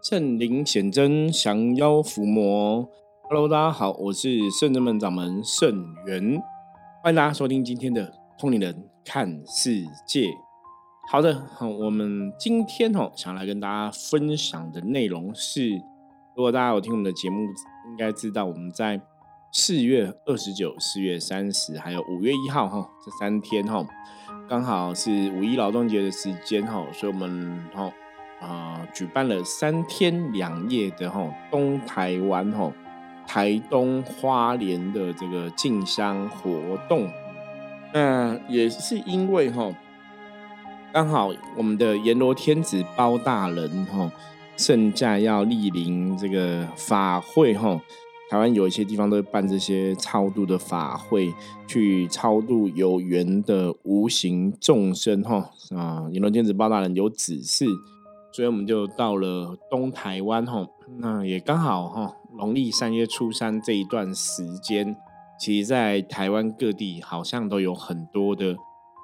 圣灵显真，降妖伏魔。Hello，大家好，我是圣真门掌门圣元，欢迎大家收听今天的通灵人看世界。好的，我们今天哦，想来跟大家分享的内容是，如果大家有听我们的节目，应该知道我们在四月二十九、四月三十，还有五月一号哈，这三天哈，刚好是五一劳动节的时间哈，所以我们哈。啊，举办了三天两夜的哈东台湾哈台东花莲的这个进香活动，那也是因为哈刚好我们的阎罗天子包大人哈圣驾要莅临这个法会哈，台湾有一些地方都会办这些超度的法会，去超度有缘的无形众生哈啊，阎罗天子包大人有指示。所以我们就到了东台湾吼，那也刚好哈，农历三月初三这一段时间，其实在台湾各地好像都有很多的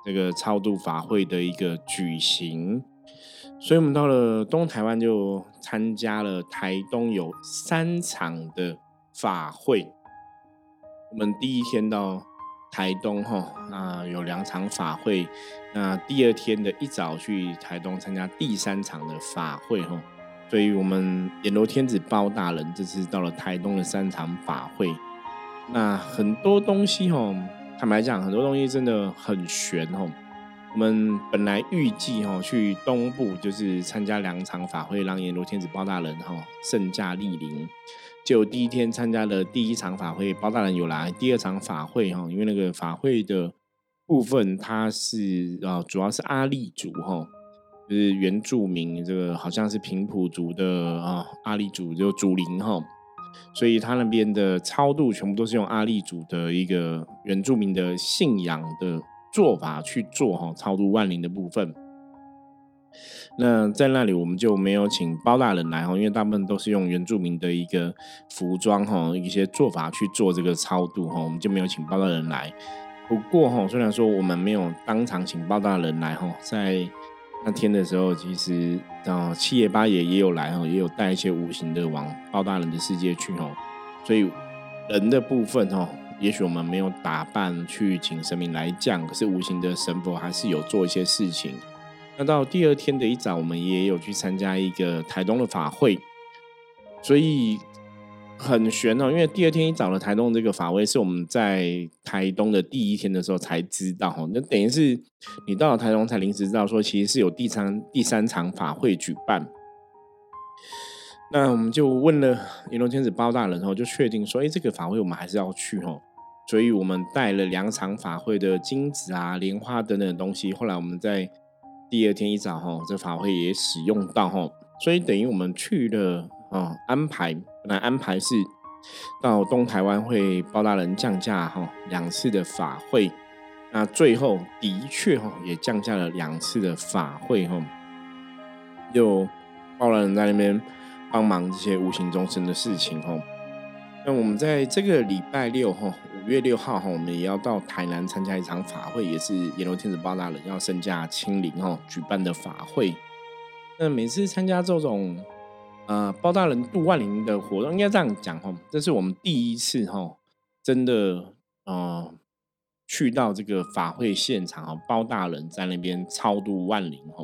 这个超度法会的一个举行，所以我们到了东台湾就参加了台东有三场的法会，我们第一天到。台东哈，那有两场法会，那第二天的一早去台东参加第三场的法会哈，所以我们阎罗天子包大人这次到了台东的三场法会，那很多东西哈，坦白讲，很多东西真的很玄哈。我们本来预计哈去东部就是参加两场法会，让阎罗天子包大人哈圣驾莅临。就第一天参加了第一场法会，包大人有来。第二场法会哈，因为那个法会的部分，它是啊，主要是阿利族哈，就是原住民，这个好像是平埔族的啊，阿利族就祖灵哈，所以他那边的超度全部都是用阿利族的一个原住民的信仰的做法去做哈，超度万灵的部分。那在那里我们就没有请包大人来哈，因为大部分都是用原住民的一个服装哈，一些做法去做这个超度哈，我们就没有请包大人来。不过哈，虽然说我们没有当场请包大人来哈，在那天的时候，其实啊七爷八爷也有来哈，也有带一些无形的往包大人的世界去哈，所以人的部分哈，也许我们没有打扮去请神明来降，可是无形的神佛还是有做一些事情。那到第二天的一早，我们也有去参加一个台东的法会，所以很悬哦。因为第二天一早的台东这个法会是我们在台东的第一天的时候才知道哈。那等于是你到了台东才临时知道说，其实是有第三第三场法会举办。那我们就问了银龙天子包大人后，就确定说，哎，这个法会我们还是要去哦。所以我们带了两场法会的金子啊、莲花等等的东西。后来我们在第二天一早哈，这法会也使用到哈，所以等于我们去了啊，安排本来安排是到东台湾会包大人降价哈两次的法会，那最后的确哈也降价了两次的法会哈，有包大人在那边帮忙这些无形众生的事情哈。那我们在这个礼拜六哈。五月六号哈，我们也要到台南参加一场法会，也是阎罗天子包大人要圣驾亲临哈举办的法会。那每次参加这种呃包大人度万灵的活动，应该这样讲哈，这是我们第一次哈，真的呃去到这个法会现场哈，包大人在那边超度万灵哈，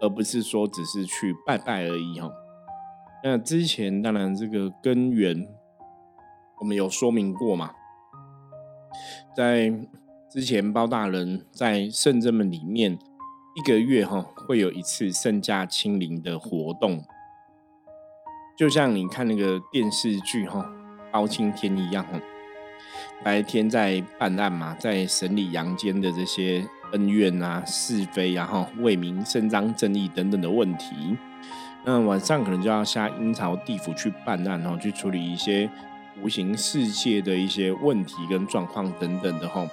而不是说只是去拜拜而已哈。那之前当然这个根源我们有说明过嘛。在之前，包大人在圣正门里面一个月哈会有一次圣驾亲临的活动，就像你看那个电视剧哈包青天一样哈，白天在办案嘛，在审理阳间的这些恩怨啊是非，然后为民伸张正义等等的问题，那晚上可能就要下阴曹地府去办案，然后去处理一些。无形世界的一些问题跟状况等等的哈，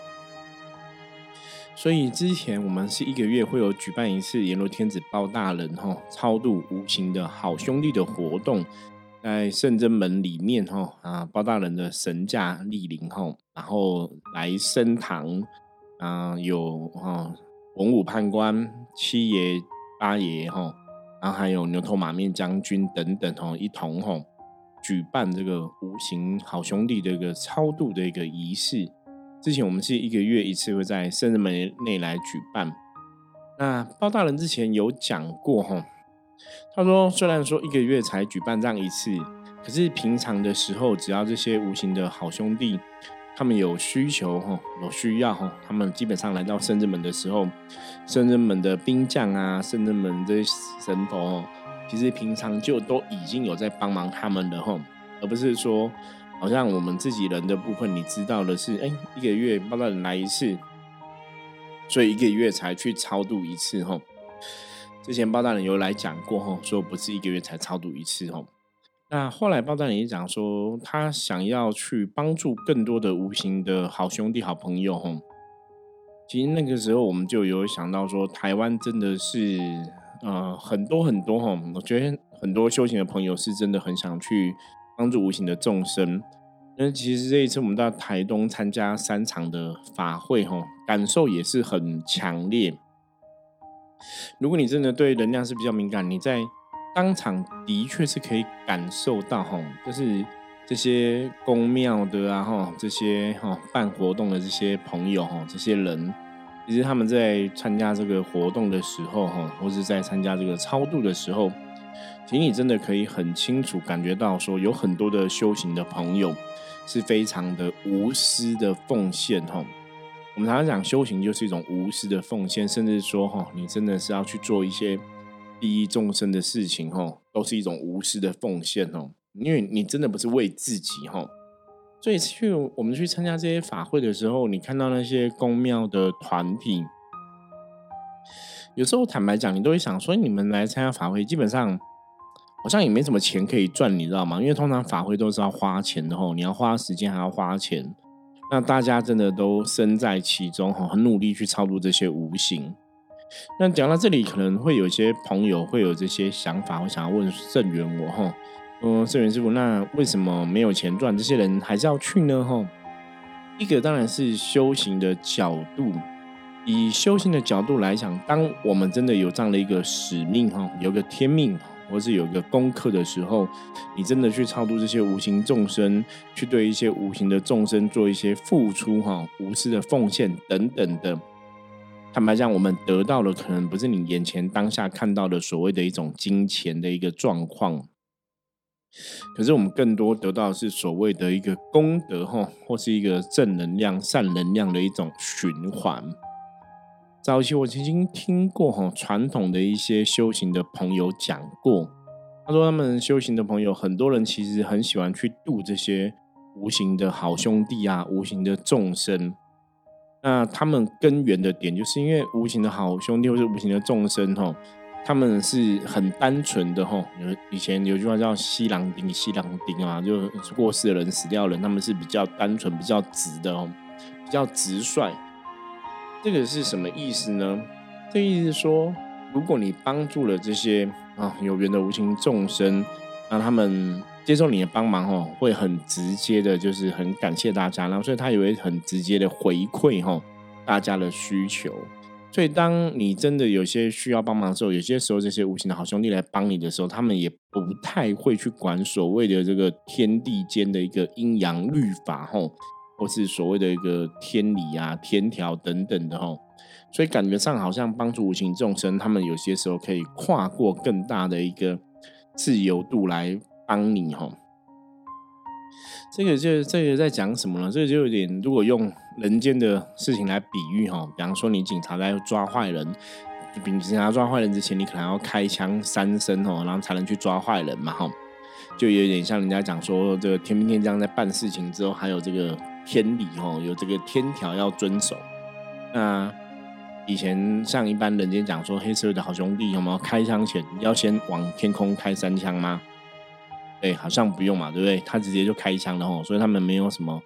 所以之前我们是一个月会有举办一次阎罗天子包大人哈超度无形的好兄弟的活动，在圣真门里面哈啊包大人的神驾莅临哈，然后来升堂啊有哈文武判官七爷八爷哈然后还有牛头马面将军等等哦，一同吼举办这个无形好兄弟的一个超度的一个仪式。之前我们是一个月一次会在圣人门内来举办。那包大人之前有讲过哈，他说虽然说一个月才举办这样一次，可是平常的时候，只要这些无形的好兄弟。他们有需求哈，有需要哈，他们基本上来到圣人门的时候，圣人门的兵将啊，圣人门的神佛，其实平常就都已经有在帮忙他们的吼，而不是说好像我们自己人的部分，你知道的是，哎，一个月包大人来一次，所以一个月才去超度一次吼。之前包大人有来讲过吼，说不是一个月才超度一次吼。那后来包大人也讲说，他想要去帮助更多的无形的好兄弟、好朋友。吼，其实那个时候我们就有想到说，台湾真的是呃很多很多哈，我觉得很多修行的朋友是真的很想去帮助无形的众生。那其实这一次我们到台东参加三场的法会，哈，感受也是很强烈。如果你真的对能量是比较敏感，你在。当场的确是可以感受到哈，就是这些宫庙的啊哈，这些哈办活动的这些朋友哈，这些人，其实他们在参加这个活动的时候哈，或者在参加这个超度的时候，其实你真的可以很清楚感觉到说，有很多的修行的朋友是非常的无私的奉献哈。我们常常讲修行就是一种无私的奉献，甚至说哈，你真的是要去做一些。利益众生的事情，哈，都是一种无私的奉献，哦。因为你真的不是为自己，哈。所以去我们去参加这些法会的时候，你看到那些公庙的团体，有时候坦白讲，你都会想说，你们来参加法会，基本上好像也没什么钱可以赚，你知道吗？因为通常法会都是要花钱的，吼，你要花时间，还要花钱。那大家真的都身在其中，吼，很努力去超度这些无形。那讲到这里，可能会有一些朋友会有这些想法，会想要问圣元我哈，嗯，圣元师傅，那为什么没有钱赚，这些人还是要去呢？哈，一个当然是修行的角度，以修行的角度来讲，当我们真的有这样的一个使命哈，有个天命，或是有一个功课的时候，你真的去超度这些无形众生，去对一些无形的众生做一些付出哈，无私的奉献等等的。坦白讲，我们得到的可能不是你眼前当下看到的所谓的一种金钱的一个状况，可是我们更多得到的是所谓的一个功德哈，或是一个正能量、善能量的一种循环。早期我曾经听过哈，传统的一些修行的朋友讲过，他说他们修行的朋友，很多人其实很喜欢去度这些无形的好兄弟啊，无形的众生。那他们根源的点，就是因为无形的好兄弟或者无形的众生，吼，他们是很单纯的，吼。有以前有句话叫“西郎丁”，西郎丁啊，就过世的人、死掉人，他们是比较单纯、比较直的，哦，比较直率。这个是什么意思呢？这意思是说，如果你帮助了这些啊有缘的无形众生，让他们。接受你的帮忙哦，会很直接的，就是很感谢大家，然后所以他也会很直接的回馈哈大家的需求。所以当你真的有些需要帮忙的时候，有些时候这些无形的好兄弟来帮你的时候，他们也不太会去管所谓的这个天地间的一个阴阳律法吼，或是所谓的一个天理啊、天条等等的哈。所以感觉上好像帮助无形众生，他们有些时候可以跨过更大的一个自由度来。帮你哈，这个就这个在讲什么呢？这个就有点，如果用人间的事情来比喻哈，比方说你警察在抓坏人，比警察抓坏人之前，你可能要开枪三声哦，然后才能去抓坏人嘛哈，就有点像人家讲说，这个天兵天将在办事情之后，还有这个天理哈，有这个天条要遵守。那以前像一般人间讲说，黑社会的好兄弟有没有开枪前要先往天空开三枪吗？对，好像不用嘛，对不对？他直接就开枪了吼，所以他们没有什么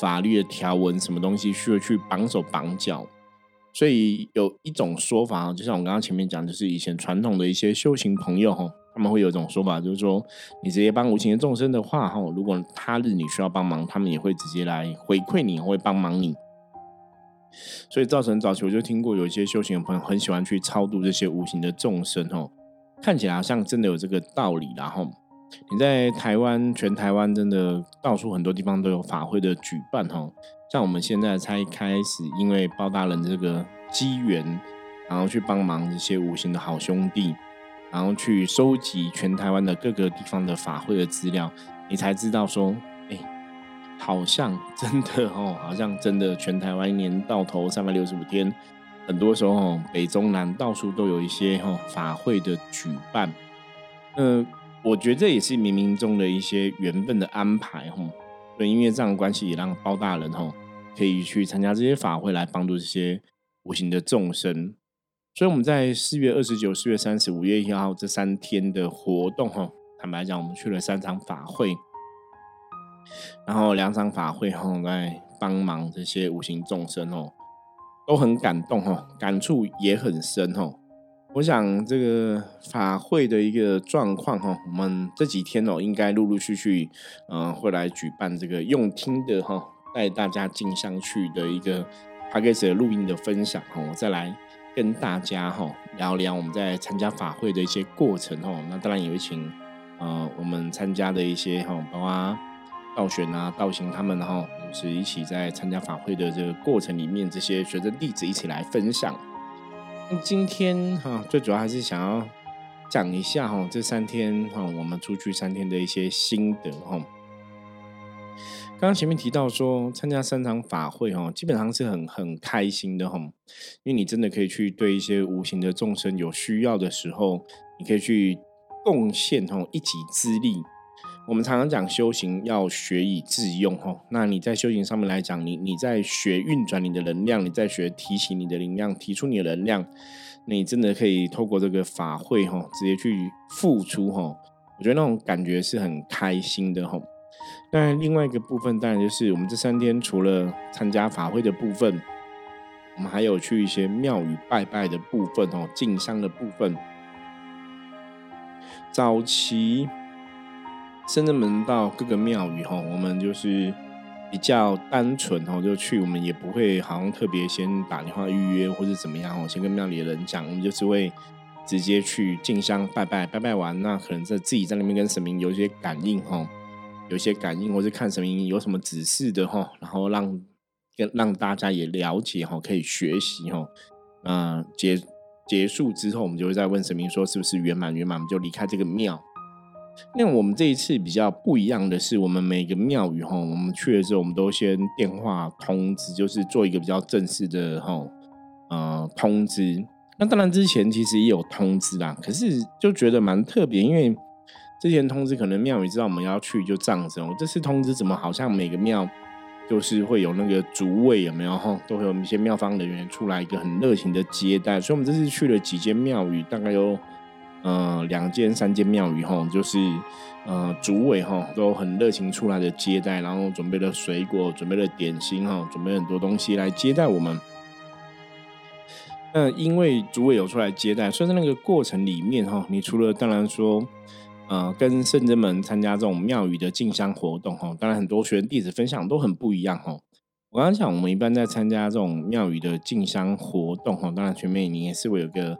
法律的条文，什么东西需要去绑手绑脚。所以有一种说法，就像我刚刚前面讲，就是以前传统的一些修行朋友哈，他们会有一种说法，就是说你直接帮无情的众生的话哈，如果他日你需要帮忙，他们也会直接来回馈你，会帮忙你。所以造成早期我就听过有一些修行的朋友很喜欢去超度这些无形的众生哦。看起来好像真的有这个道理，然后你在台湾，全台湾真的到处很多地方都有法会的举办，哈，像我们现在才开始，因为包大人这个机缘，然后去帮忙这些无形的好兄弟，然后去收集全台湾的各个地方的法会的资料，你才知道说，哎，好像 真的哦，好像真的全台湾一年到头三百六十五天。很多时候，北中南到处都有一些哈法会的举办。嗯，我觉得这也是冥冥中的一些缘分的安排哈。对，因为这样的关系，也让包大人哈可以去参加这些法会，来帮助这些无形的众生。所以我们在四月二十九、四月三十、五月一号这三天的活动哈，坦白讲，我们去了三场法会，然后两场法会哈在帮忙这些无形众生哦。都很感动哈，感触也很深哈。我想这个法会的一个状况哈，我们这几天哦，应该陆陆续续嗯会来举办这个用听的哈，带大家进香去的一个 p a c k a g e 录音的分享哈，我再来跟大家哈聊聊我们在参加法会的一些过程哈。那当然也会请呃我们参加的一些哈，包括。道玄啊，道行他们哈，就是一起在参加法会的这个过程里面，这些学生弟子一起来分享。今天哈，最主要还是想要讲一下哈，这三天哈，我们出去三天的一些心得哈。刚刚前面提到说，参加三场法会哈，基本上是很很开心的哈，因为你真的可以去对一些无形的众生有需要的时候，你可以去贡献哈一己之力。我们常常讲修行要学以致用，哈。那你在修行上面来讲，你你在学运转你的能量，你在学提起你的能量，提出你的能量，你真的可以透过这个法会，哈，直接去付出，哈。我觉得那种感觉是很开心的，哈。当然，另外一个部分当然就是我们这三天除了参加法会的部分，我们还有去一些庙宇拜拜的部分，哦，进香的部分，早期。深圳门到各个庙宇哈，我们就是比较单纯哈，就去我们也不会好像特别先打电话预约或者怎么样哦，先跟庙里的人讲，我们就是会直接去进香拜拜，拜拜完那可能在自己在那边跟神明有一些感应哈，有些感应或者看神明有什么指示的哈，然后让跟让大家也了解哈，可以学习哈，那结结束之后，我们就会再问神明说是不是圆满圆满，我们就离开这个庙。那我们这一次比较不一样的是，我们每个庙宇哈，我们去的时候，我们都先电话通知，就是做一个比较正式的哈呃通知。那当然之前其实也有通知啦，可是就觉得蛮特别，因为之前通知可能庙宇知道我们要去就这样子，我这次通知怎么好像每个庙就是会有那个主位有没有哈，都会有一些庙方人员出来一个很热情的接待，所以我们这次去了几间庙宇，大概有。呃，两间、三间庙宇哈，就是呃，主委哈都很热情出来的接待，然后准备了水果，准备了点心哈，准备很多东西来接待我们。那因为主委有出来接待，所以在那个过程里面哈，你除了当然说，呃，跟圣真们参加这种庙宇的进香活动哈，当然很多学员弟子分享都很不一样哈。我刚刚讲，我们一般在参加这种庙宇的进香活动哈，当然全面你也是会有个。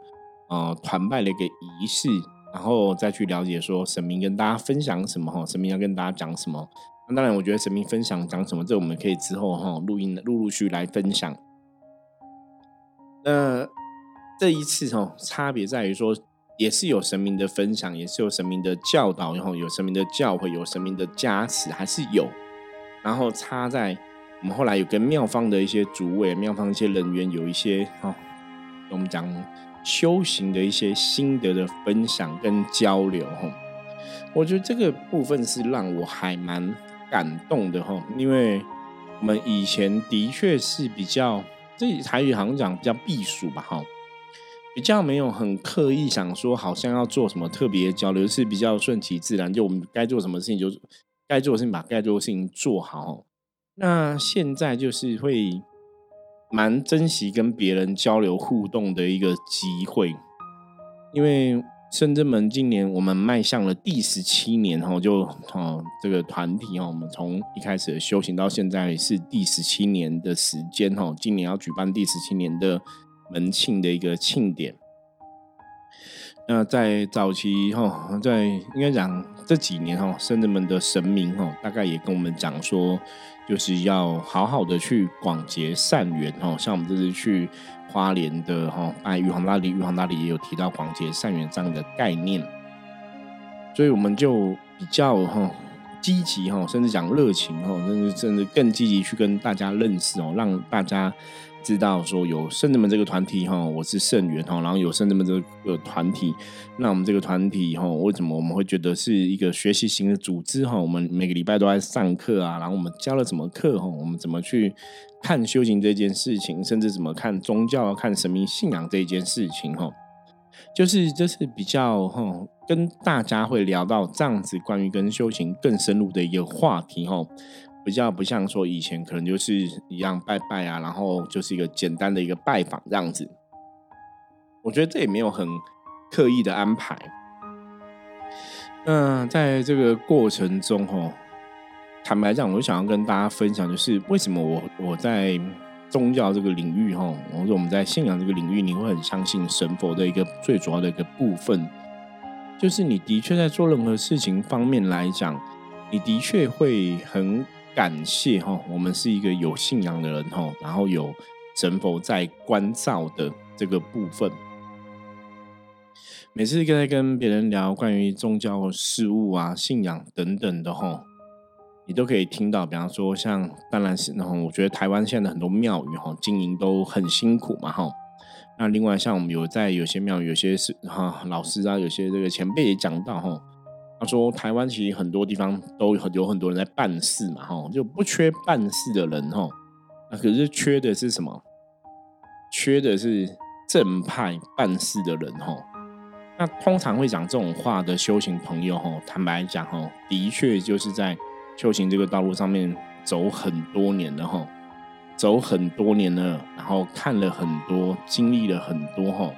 呃，团拜的一个仪式，然后再去了解说神明跟大家分享什么哈，神明要跟大家讲什么。那当然，我觉得神明分享讲什么，这我们可以之后哈录音陆陆续来分享。那这一次哈，差别在于说，也是有神明的分享，也是有神明的教导，然后有神明的教诲，有神明的加持，还是有。然后差在我们后来有跟庙方的一些主委、庙方一些人员有一些哈，我们讲。修行的一些心得的分享跟交流，哈，我觉得这个部分是让我还蛮感动的，哈，因为我们以前的确是比较，这台语好像讲比较避暑吧，哈，比较没有很刻意想说，好像要做什么特别交流，是比较顺其自然，就我们该做什么事情就该做的事情，把该做的事情做好。那现在就是会。蛮珍惜跟别人交流互动的一个机会，因为深圳门今年我们迈向了第十七年哈，就哦这个团体哈，我们从一开始修行到现在是第十七年的时间哈，今年要举办第十七年的门庆的一个庆典。那在早期哈，在应该讲这几年哈，圣人们的神明哈，大概也跟我们讲说，就是要好好的去广结善缘哈。像我们这次去花莲的哈，爱玉皇大帝，玉皇大帝也有提到广结善缘这样的概念，所以我们就比较哈积极哈，甚至讲热情哈，甚至甚至更积极去跟大家认识哦，让大家。知道说有圣人们这个团体哈，我是圣元哈，然后有圣人们这个团体，那我们这个团体哈，为什么我们会觉得是一个学习型的组织哈？我们每个礼拜都在上课啊，然后我们教了什么课哈？我们怎么去看修行这件事情，甚至怎么看宗教、看神明信仰这一件事情哈？就是这是比较哈，跟大家会聊到这样子关于跟修行更深入的一个话题哈。比较不像说以前可能就是一样拜拜啊，然后就是一个简单的一个拜访这样子。我觉得这也没有很刻意的安排。那在这个过程中，哈，坦白讲，我想要跟大家分享，就是为什么我我在宗教这个领域，哈，或者我们在信仰这个领域，你会很相信神佛的一个最主要的一个部分，就是你的确在做任何事情方面来讲，你的确会很。感谢哈，我们是一个有信仰的人哈，然后有神佛在关照的这个部分。每次在跟别人聊关于宗教事物啊、信仰等等的哈，你都可以听到，比方说像，当然是然后我觉得台湾现在很多庙宇哈，经营都很辛苦嘛哈。那另外像我们有在有些庙宇，有些是哈老师啊，有些这个前辈也讲到哈。他说：“台湾其实很多地方都有有很多人在办事嘛，哈，就不缺办事的人，哈。那可是缺的是什么？缺的是正派办事的人，哈。那通常会讲这种话的修行朋友，哈，坦白讲，哈，的确就是在修行这个道路上面走很多年了，哈，走很多年了，然后看了很多，经历了很多，哈，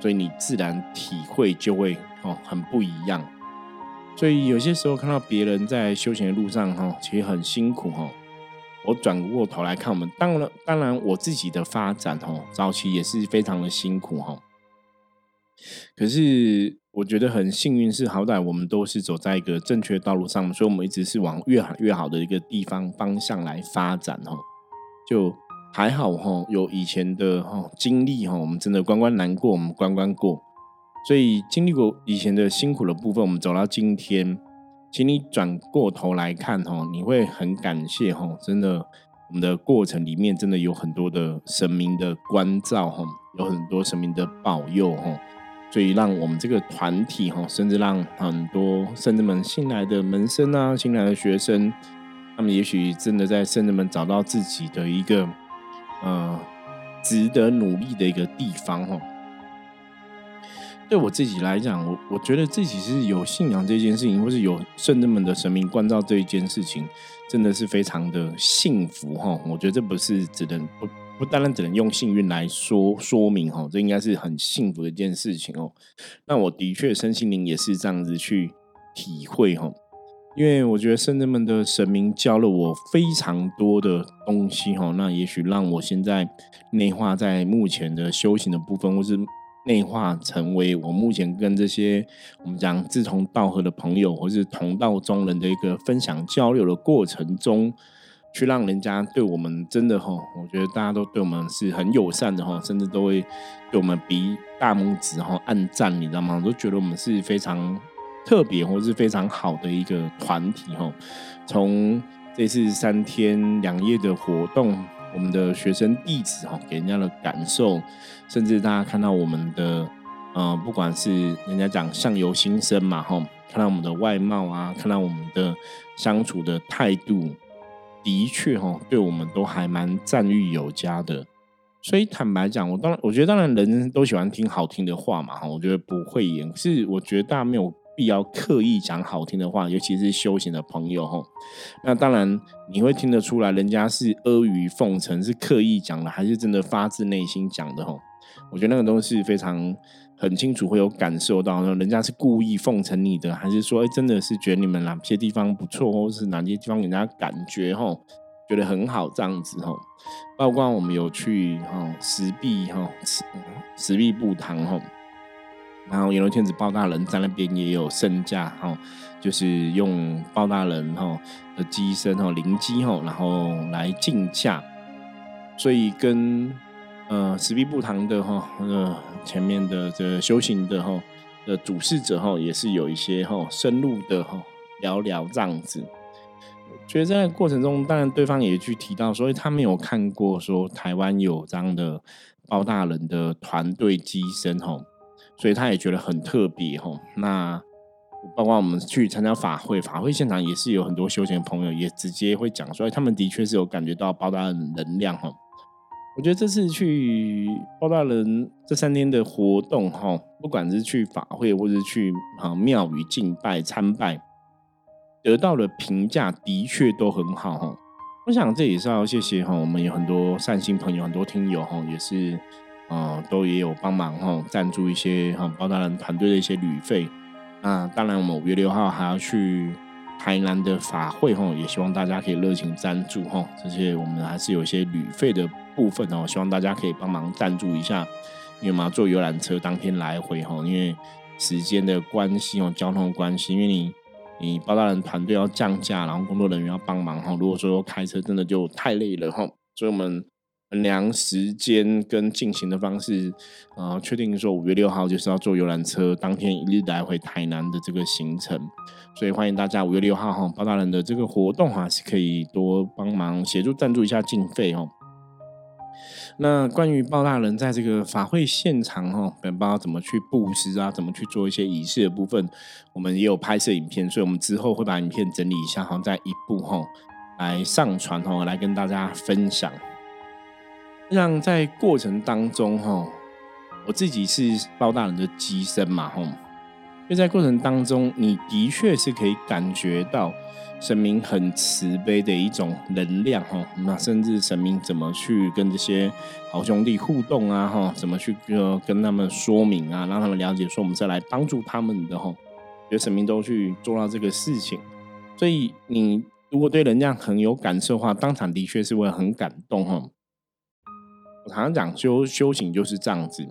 所以你自然体会就会哦很不一样。”所以有些时候看到别人在休闲的路上哈，其实很辛苦哈。我转过头来看我们，当然当然我自己的发展哈，早期也是非常的辛苦哈。可是我觉得很幸运是，好歹我们都是走在一个正确道路上，所以我们一直是往越好越好的一个地方方向来发展哈。就还好哈，有以前的哈经历哈，我们真的关关难过，我们关关过。所以经历过以前的辛苦的部分，我们走到今天，请你转过头来看哈，你会很感谢哈，真的，我们的过程里面真的有很多的神明的关照哈，有很多神明的保佑哈，所以让我们这个团体哈，甚至让很多圣人们新来的门生啊，新来的学生，他们也许真的在圣人们找到自己的一个呃值得努力的一个地方哈。对我自己来讲，我我觉得自己是有信仰这件事情，或是有圣人们的神明关照这一件事情，真的是非常的幸福哈。我觉得这不是只能不不单单只能用幸运来说说明哈，这应该是很幸福的一件事情哦。那我的确身心灵也是这样子去体会哈，因为我觉得圣人们的神明教了我非常多的东西哈，那也许让我现在内化在目前的修行的部分，或是。内化成为我目前跟这些我们讲志同道合的朋友，或是同道中人的一个分享交流的过程中，去让人家对我们真的哈，我觉得大家都对我们是很友善的哈，甚至都会对我们比大拇指哈，按赞，你知道吗？都觉得我们是非常特别或是非常好的一个团体哈。从这次三天两夜的活动。我们的学生弟子哈，给人家的感受，甚至大家看到我们的，呃，不管是人家讲相由心生嘛哈，看到我们的外貌啊，看到我们的相处的态度，的确哈，对我们都还蛮赞誉有加的。所以坦白讲，我当然我觉得当然人都喜欢听好听的话嘛哈，我觉得不会演，是我觉得大家没有。必要刻意讲好听的话，尤其是修行的朋友吼。那当然你会听得出来，人家是阿谀奉承，是刻意讲的，还是真的发自内心讲的吼？我觉得那个东西非常很清楚，会有感受到，人家是故意奉承你的，还是说，哎，真的是觉得你们哪些地方不错，或是哪些地方人家感觉吼，觉得很好这样子吼。包括我们有去哈石壁哈石石壁布堂吼。然后阎罗天子包大人在那边也有圣驾哈，就是用包大人哈的机身哈灵机哈，然后来进驾，所以跟呃石壁布堂的哈那个前面的这修行的哈的主事者哈也是有一些哈深入的哈聊聊这样子。觉得在过程中，当然对方也去提到，所以他没有看过说台湾有这样的包大人的团队机身哈，所以他也觉得很特别哈。那包括我们去参加法会，法会现场也是有很多修行的朋友也直接会讲说，他们的确是有感觉到包大人能量哈。我觉得这次去包大人这三天的活动哈，不管是去法会或者去啊庙宇敬拜参拜。得到的评价的确都很好哈，我想这也是要谢谢哈，我们有很多善心朋友，很多听友哈，也是啊，都也有帮忙哈，赞助一些哈包大人团队的一些旅费。那当然，我们五月六号还要去台南的法会哈，也希望大家可以热情赞助哈，这些我们还是有一些旅费的部分哦，希望大家可以帮忙赞助一下，因为嘛坐游览车当天来回哈，因为时间的关系哦，交通关系，因为你。你包大人团队要降价，然后工作人员要帮忙哈。如果说开车真的就太累了哈，所以我们衡量时间跟进行的方式，呃，确定说五月六号就是要坐游览车，当天一日来回台南的这个行程。所以欢迎大家五月六号哈，包大人的这个活动哈，是可以多帮忙协助赞助一下经费哦。那关于包大人在这个法会现场哈，不知道怎么去布施啊，怎么去做一些仪式的部分，我们也有拍摄影片，所以我们之后会把影片整理一下，好在一部哈来上传哈，来跟大家分享。让在过程当中哈，我自己是包大人的机身嘛哈，就在过程当中，你的确是可以感觉到。神明很慈悲的一种能量哈，那甚至神明怎么去跟这些好兄弟互动啊哈，怎么去跟跟他们说明啊，让他们了解说我们是来帮助他们的哈，觉得神明都去做到这个事情，所以你如果对能量很有感受的话，当场的确是会很感动哈。我常常讲修修行就是这样子，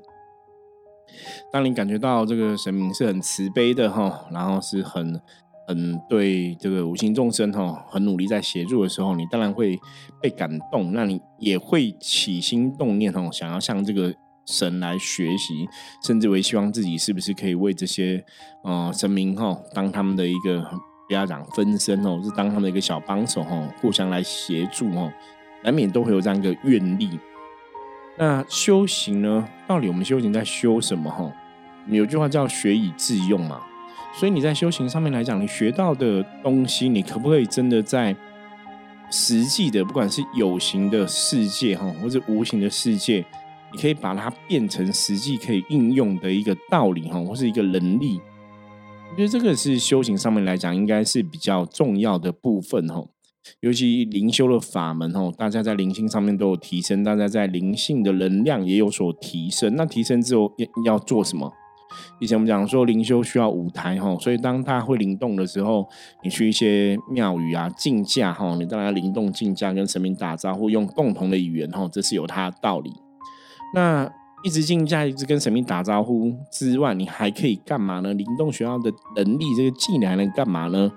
当你感觉到这个神明是很慈悲的哈，然后是很。很，对这个无形众生哈，很努力在协助的时候，你当然会被感动，那你也会起心动念哦，想要向这个神来学习，甚至为希望自己是不是可以为这些呃神明哈，当他们的一个不要讲分身哦，是当他们的一个小帮手哈，互相来协助哦，难免都会有这样一个愿力。那修行呢，到底我们修行在修什么哈？有句话叫学以致用嘛。所以你在修行上面来讲，你学到的东西，你可不可以真的在实际的，不管是有形的世界哈，或者无形的世界，你可以把它变成实际可以应用的一个道理哈，或是一个能力？我觉得这个是修行上面来讲，应该是比较重要的部分哈。尤其灵修的法门哦，大家在灵性上面都有提升，大家在灵性的能量也有所提升。那提升之后要要做什么？以前我们讲说灵修需要舞台哈，所以当它会灵动的时候，你去一些庙宇啊竞价哈，你当然灵动竞价跟神明打招呼，用共同的语言哈，这是有它的道理。那一直竞价，一直跟神明打招呼之外，你还可以干嘛呢？灵动学校的能力，这个技能还能干嘛呢？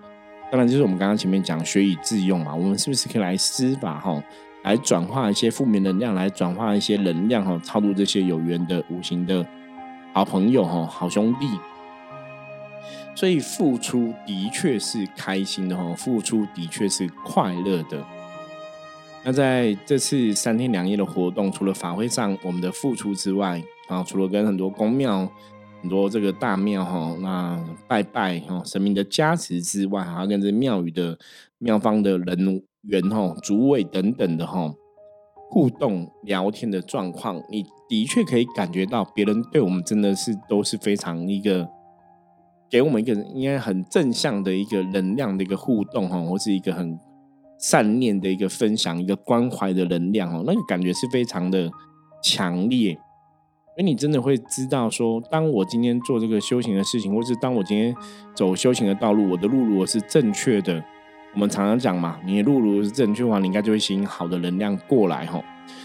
当然就是我们刚刚前面讲学以致用嘛，我们是不是可以来施法哈，来转化一些负面能量，来转化一些能量哈，超度这些有缘的无形的。好朋友哈，好兄弟，所以付出的确是开心的哈，付出的确是快乐的。那在这次三天两夜的活动，除了法会上我们的付出之外，啊，除了跟很多公庙、很多这个大庙哈，那拜拜哈，神明的加持之外，还要跟这庙宇的庙方的人员哈、主委等等的哈。互动聊天的状况，你的确可以感觉到别人对我们真的是都是非常一个给我们一个应该很正向的一个能量的一个互动哈，或是一个很善念的一个分享，一个关怀的能量哦，那个感觉是非常的强烈。所以你真的会知道说，当我今天做这个修行的事情，或是当我今天走修行的道路，我的路如果是正确的。我们常常讲嘛，你的路如果是正确的话，你应该就会吸引好的能量过来哈。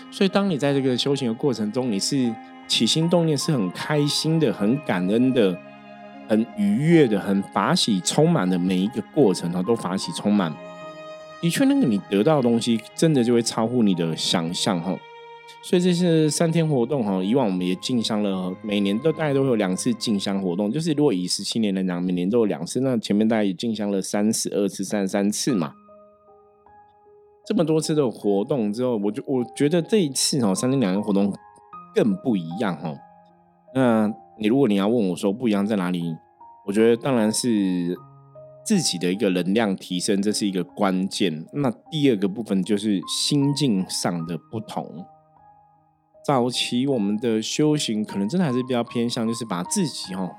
所以，当你在这个修行的过程中，你是起心动念是很开心的、很感恩的、很愉悦的、很法喜充满的每一个过程哦，都法喜充满。的确，那个你得到的东西，真的就会超乎你的想象哈。所以这是三天活动哈，以往我们也进香了，每年都大概都会有两次进香活动。就是如果以十七年来讲，每年都有两次，那前面大概也进香了三十二次、三十三次嘛。这么多次的活动之后，我就我觉得这一次哈，三天两夜活动更不一样哈。那你如果你要问我说不一样在哪里，我觉得当然是自己的一个能量提升，这是一个关键。那第二个部分就是心境上的不同。早期我们的修行可能真的还是比较偏向，就是把自己哈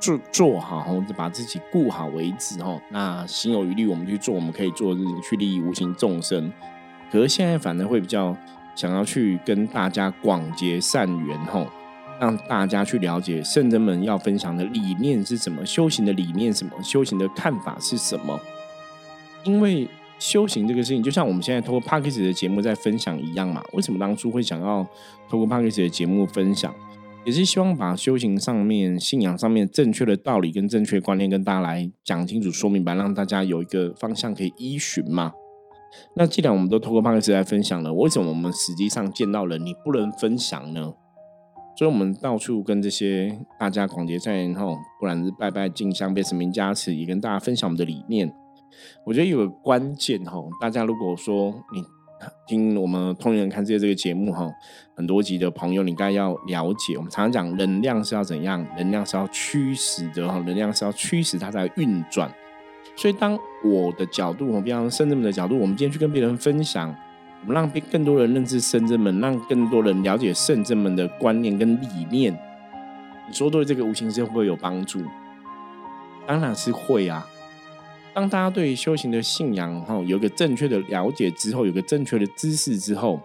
做做好，或者把自己顾好为止哈。那心有余力，我们去做我们可以做的事情，去利益无形众生。可是现在反而会比较想要去跟大家广结善缘哈，让大家去了解圣人们要分享的理念是什么，修行的理念什么，修行的看法是什么，因为。修行这个事情，就像我们现在通过 p a c k e s 的节目在分享一样嘛？为什么当初会想要通过 p a c k e s 的节目分享，也是希望把修行上面、信仰上面正确的道理跟正确观念跟大家来讲清楚、说明白，让大家有一个方向可以依循嘛。那既然我们都通过 p a c k e s 来分享了，为什么我们实际上见到了你不能分享呢？所以我们到处跟这些大家广结善缘后，不然是拜拜敬香、被神明加持，也跟大家分享我们的理念。我觉得有个关键哈，大家如果说你听我们通灵人看世界这个节目哈，很多集的朋友，你应该要了解，我们常常讲能量是要怎样，能量是要驱使的哈，能量是要驱使它在运转。所以当我的角度，我比方圣人们的角度，我们今天去跟别人分享，我们让更多人认识圣人们，让更多人了解圣人们的观念跟理念，你说对这个无形世界会不会有帮助？当然是会啊。当大家对修行的信仰哈有个正确的了解之后，有个正确的知识之后，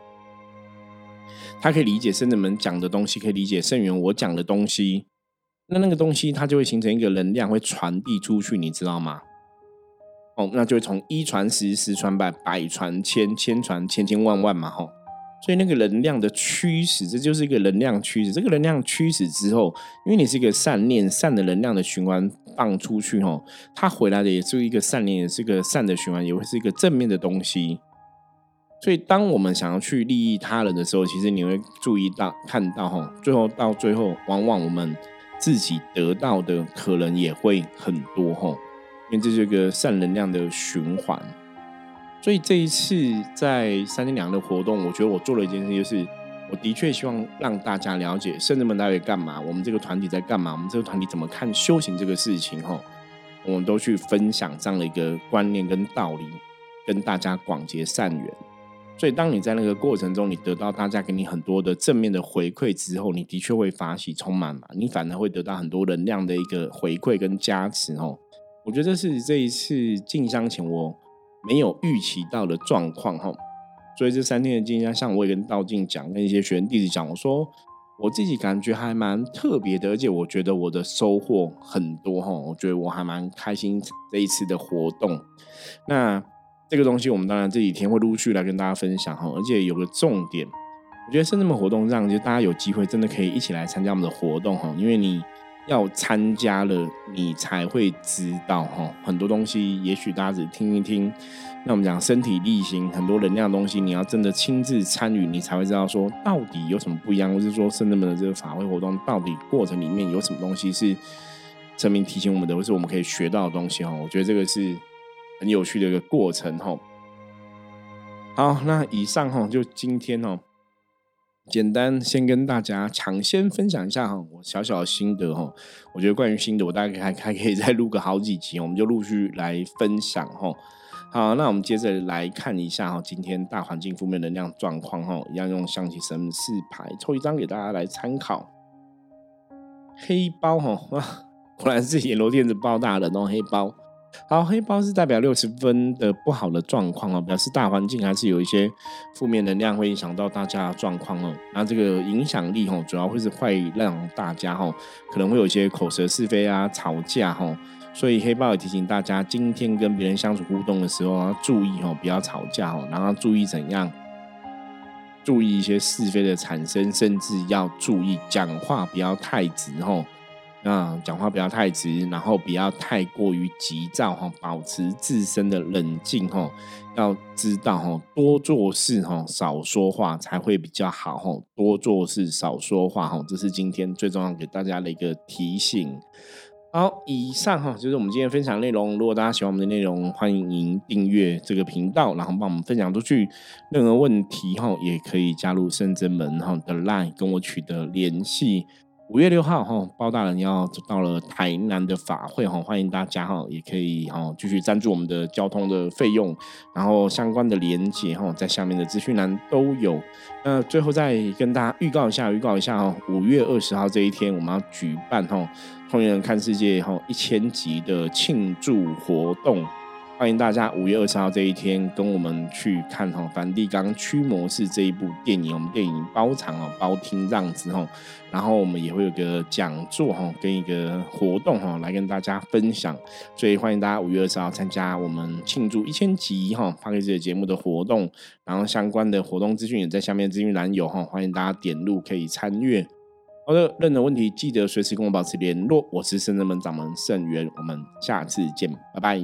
他可以理解圣人们讲的东西，可以理解圣元我讲的东西，那那个东西它就会形成一个能量，会传递出去，你知道吗？哦，那就会从一传十，十传百，百传千，千传千千万万嘛，吼。所以那个能量的驱使，这就是一个能量驱使。这个能量驱使之后，因为你是一个善念、善的能量的循环放出去，吼，它回来的也是一个善念，也是一个善的循环，也会是一个正面的东西。所以，当我们想要去利益他人的时候，其实你会注意到、看到，哈，最后到最后，往往我们自己得到的可能也会很多，哈，因为这是一个善能量的循环。所以这一次在三天两夜的活动，我觉得我做了一件事，就是我的确希望让大家了解圣人们到底干嘛，我们这个团体在干嘛，我们这个团体怎么看修行这个事情，哈，我们都去分享这样的一个观念跟道理，跟大家广结善缘。所以当你在那个过程中，你得到大家给你很多的正面的回馈之后，你的确会发喜充满嘛，你反而会得到很多能量的一个回馈跟加持，哦。我觉得是这一次进香前我。没有预期到的状况哈，所以这三天的经验，像我也跟道静讲，跟一些学员弟子讲，我说我自己感觉还蛮特别的，而且我觉得我的收获很多哈，我觉得我还蛮开心这一次的活动。那这个东西我们当然这几天会陆续来跟大家分享哈，而且有个重点，我觉得深圳的活动让就大家有机会真的可以一起来参加我们的活动哈，因为你。要参加了，你才会知道哈，很多东西也许大家只听一听。那我们讲身体力行，很多能量的东西，你要真的亲自参与，你才会知道说到底有什么不一样，或是说圣人们的这个法会活动到底过程里面有什么东西是神明提醒我们的，或是我们可以学到的东西哈。我觉得这个是很有趣的一个过程哈。好，那以上哈就今天哦。简单先跟大家抢先分享一下哈，我小小的心得哈。我觉得关于心得，我大概还 还可以再录个好几集，我们就陆续来分享哈。好，那我们接着来看一下哈，今天大环境负面能量状况哈，一样用象棋神四牌抽一张给大家来参考。黑包哈，哇，果然是阎罗电子包大人哦，黑包。好，黑包是代表六十分的不好的状况哦，表示大环境还是有一些负面能量会影响到大家的状况哦。那这个影响力哦，主要会是会让大家哦，可能会有一些口舌是非啊、吵架哈。所以黑包也提醒大家，今天跟别人相处互动的时候要注意哦，不要吵架哦，然后注意怎样注意一些是非的产生，甚至要注意讲话不要太直吼。那讲话不要太直，然后不要太过于急躁哈，保持自身的冷静哈。要知道哈，多做事哈，少说话才会比较好哈。多做事少说话哈，这是今天最重要给大家的一个提醒。好，以上哈就是我们今天分享内容。如果大家喜欢我们的内容，欢迎订阅这个频道，然后帮我们分享出去。任何问题哈，也可以加入圣真门哈的 LINE 跟我取得联系。五月六号哈，包大人要到了台南的法会哈，欢迎大家哈，也可以哈继续赞助我们的交通的费用，然后相关的连接哈，在下面的资讯栏都有。那最后再跟大家预告一下，预告一下哈，五月二十号这一天，我们要举办哈《创业人看世界》哈一千集的庆祝活动。欢迎大家五月二十号这一天跟我们去看哈梵蒂冈驱魔士这一部电影，我们电影包场哦，包厅这样子哈，然后我们也会有个讲座哈，跟一个活动哈，来跟大家分享，所以欢迎大家五月二十号参加我们庆祝一千集哈发给这个节目的活动，然后相关的活动资讯也在下面资讯栏有哈，欢迎大家点入可以参阅。好的，任何问题记得随时跟我保持联络，我是圣人门掌门圣元，我们下次见，拜拜。